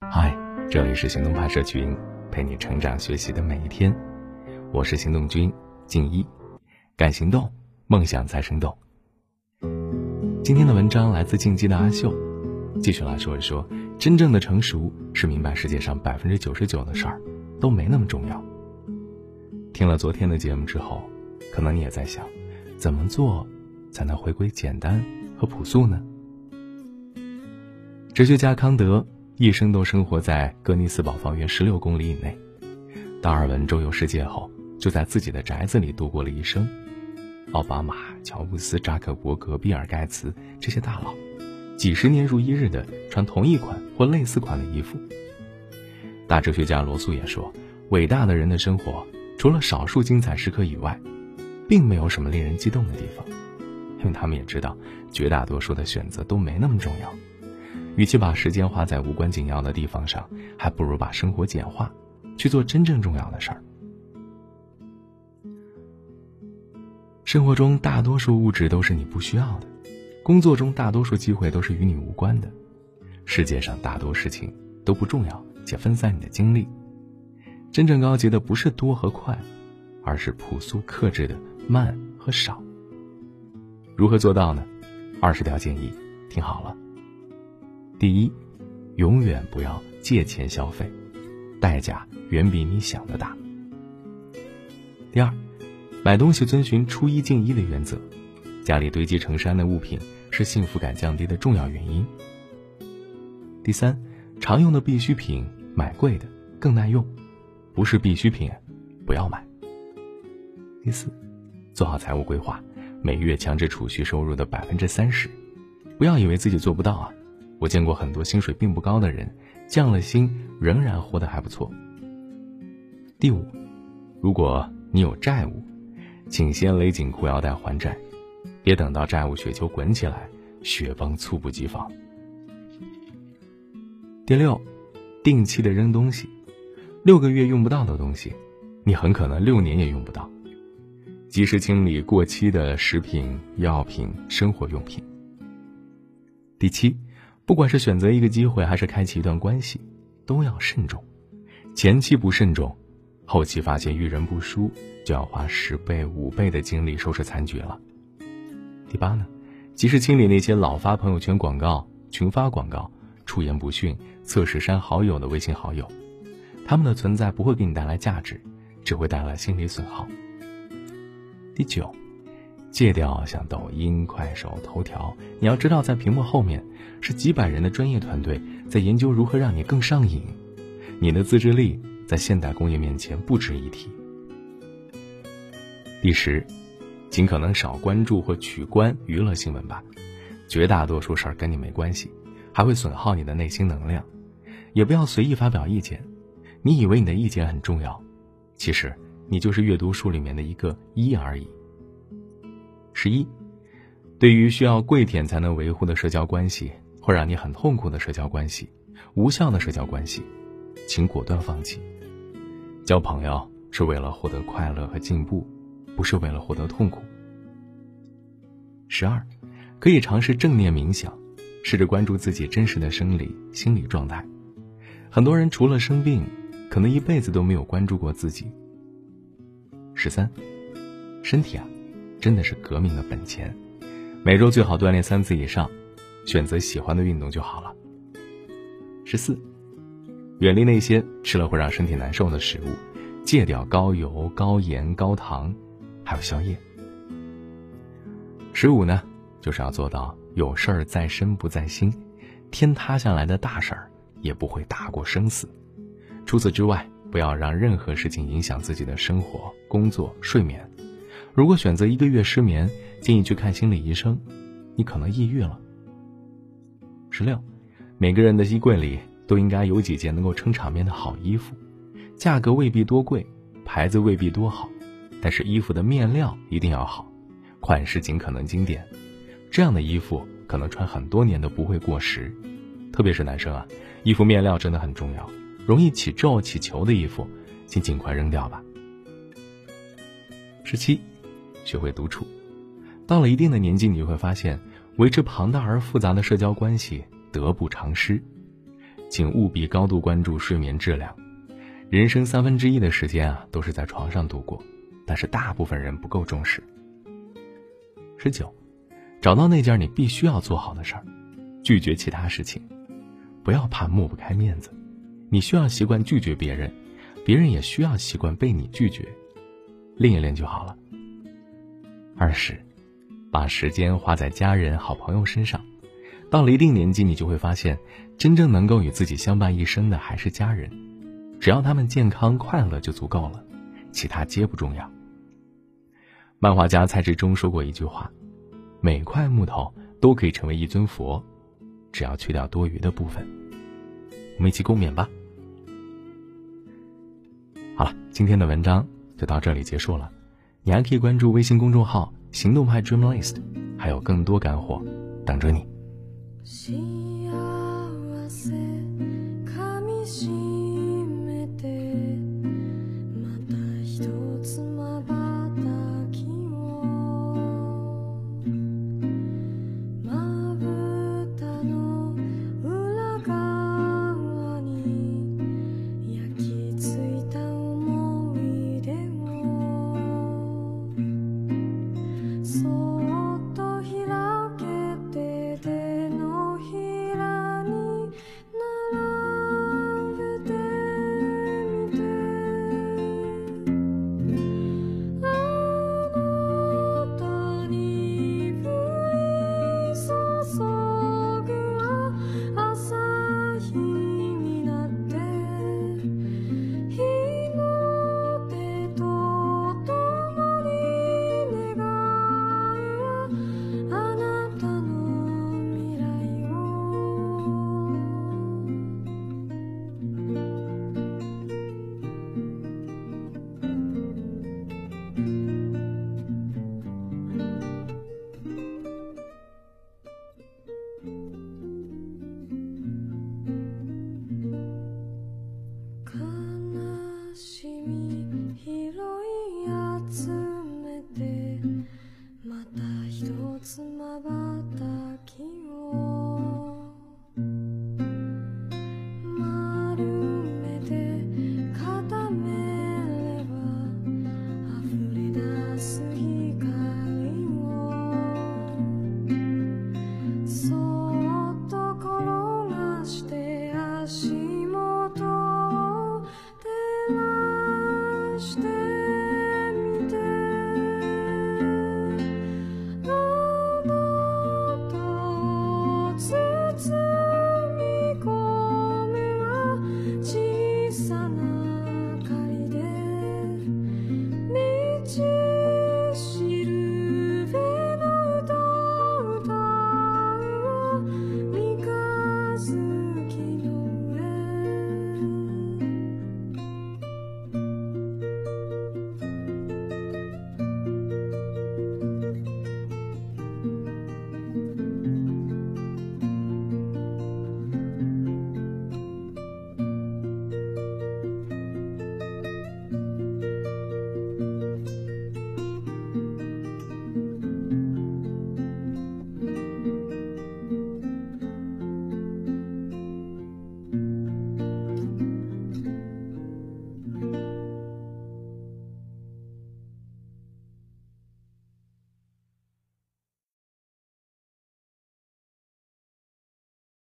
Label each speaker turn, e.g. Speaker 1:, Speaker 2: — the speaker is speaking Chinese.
Speaker 1: 嗨，这里是行动派社群，陪你成长学习的每一天。我是行动君静一，敢行动，梦想才生动。今天的文章来自晋级的阿秀，继续来说一说，真正的成熟是明白世界上百分之九十九的事儿都没那么重要。听了昨天的节目之后，可能你也在想，怎么做才能回归简单和朴素呢？哲学家康德。一生都生活在格尼斯堡方圆十六公里以内。达尔文周游世界后，就在自己的宅子里度过了一生。奥巴马、乔布斯、扎克伯格、比尔盖茨这些大佬，几十年如一日的穿同一款或类似款的衣服。大哲学家罗素也说：“伟大的人的生活，除了少数精彩时刻以外，并没有什么令人激动的地方，因为他们也知道，绝大多数的选择都没那么重要。”与其把时间花在无关紧要的地方上，还不如把生活简化，去做真正重要的事儿。生活中大多数物质都是你不需要的，工作中大多数机会都是与你无关的，世界上大多事情都不重要且分散你的精力。真正高级的不是多和快，而是朴素克制的慢和少。如何做到呢？二十条建议，听好了。第一，永远不要借钱消费，代价远比你想的大。第二，买东西遵循出一进一的原则，家里堆积成山的物品是幸福感降低的重要原因。第三，常用的必需品买贵的更耐用，不是必需品不要买。第四，做好财务规划，每月强制储蓄收入的百分之三十，不要以为自己做不到啊。我见过很多薪水并不高的人，降了薪仍然活得还不错。第五，如果你有债务，请先勒紧裤腰带还债，别等到债务雪球滚起来，雪崩猝不及防。第六，定期的扔东西，六个月用不到的东西，你很可能六年也用不到。及时清理过期的食品、药品、生活用品。第七。不管是选择一个机会，还是开启一段关系，都要慎重。前期不慎重，后期发现遇人不淑，就要花十倍、五倍的精力收拾残局了。第八呢，及时清理那些老发朋友圈广告、群发广告、出言不逊、测试删好友的微信好友，他们的存在不会给你带来价值，只会带来心理损耗。第九。戒掉像抖音、快手、头条。你要知道，在屏幕后面是几百人的专业团队在研究如何让你更上瘾。你的自制力在现代工业面前不值一提。第十，尽可能少关注或取关娱乐新闻吧，绝大多数事儿跟你没关系，还会损耗你的内心能量。也不要随意发表意见，你以为你的意见很重要，其实你就是阅读书里面的一个一而已。十一，对于需要跪舔才能维护的社交关系，会让你很痛苦的社交关系，无效的社交关系，请果断放弃。交朋友是为了获得快乐和进步，不是为了获得痛苦。十二，可以尝试正念冥想，试着关注自己真实的生理、心理状态。很多人除了生病，可能一辈子都没有关注过自己。十三，身体啊。真的是革命的本钱，每周最好锻炼三次以上，选择喜欢的运动就好了。十四，远离那些吃了会让身体难受的食物，戒掉高油、高盐、高糖，还有宵夜。十五呢，就是要做到有事儿在身不在心，天塌下来的大事儿也不会大过生死。除此之外，不要让任何事情影响自己的生活、工作、睡眠。如果选择一个月失眠，建议去看心理医生，你可能抑郁了。十六，每个人的衣柜里都应该有几件能够撑场面的好衣服，价格未必多贵，牌子未必多好，但是衣服的面料一定要好，款式尽可能经典，这样的衣服可能穿很多年都不会过时。特别是男生啊，衣服面料真的很重要，容易起皱起球的衣服，请尽快扔掉吧。十七。学会独处，到了一定的年纪，你会发现，维持庞大而复杂的社交关系得不偿失。
Speaker 2: 请务必高度关注睡眠质量。人生三分之一的时间啊，都是在床上度过，但是大部分人不够重视。十九，找到那件你必须要做好的事儿，拒绝其他事情，不要怕抹不开面子，你需要习惯拒绝别人，别人也需要习惯被你拒绝，练一练就好了。二十，把时间花在家人、好朋友身上，到了一定年纪，你就会发现，真正能够与自己相伴一生的还是家人。只要他们健康快乐就足够了，其他皆不重要。漫画家蔡志忠说过一句话：“每块木头都可以成为一尊佛，只要去掉多余的部分。”我们一起共勉吧。好了，今天的文章就到这里结束了。你还可以关注微信公众号“行动派 Dream List”，还有更多干货等着你。しみ拾い集めてまた一つま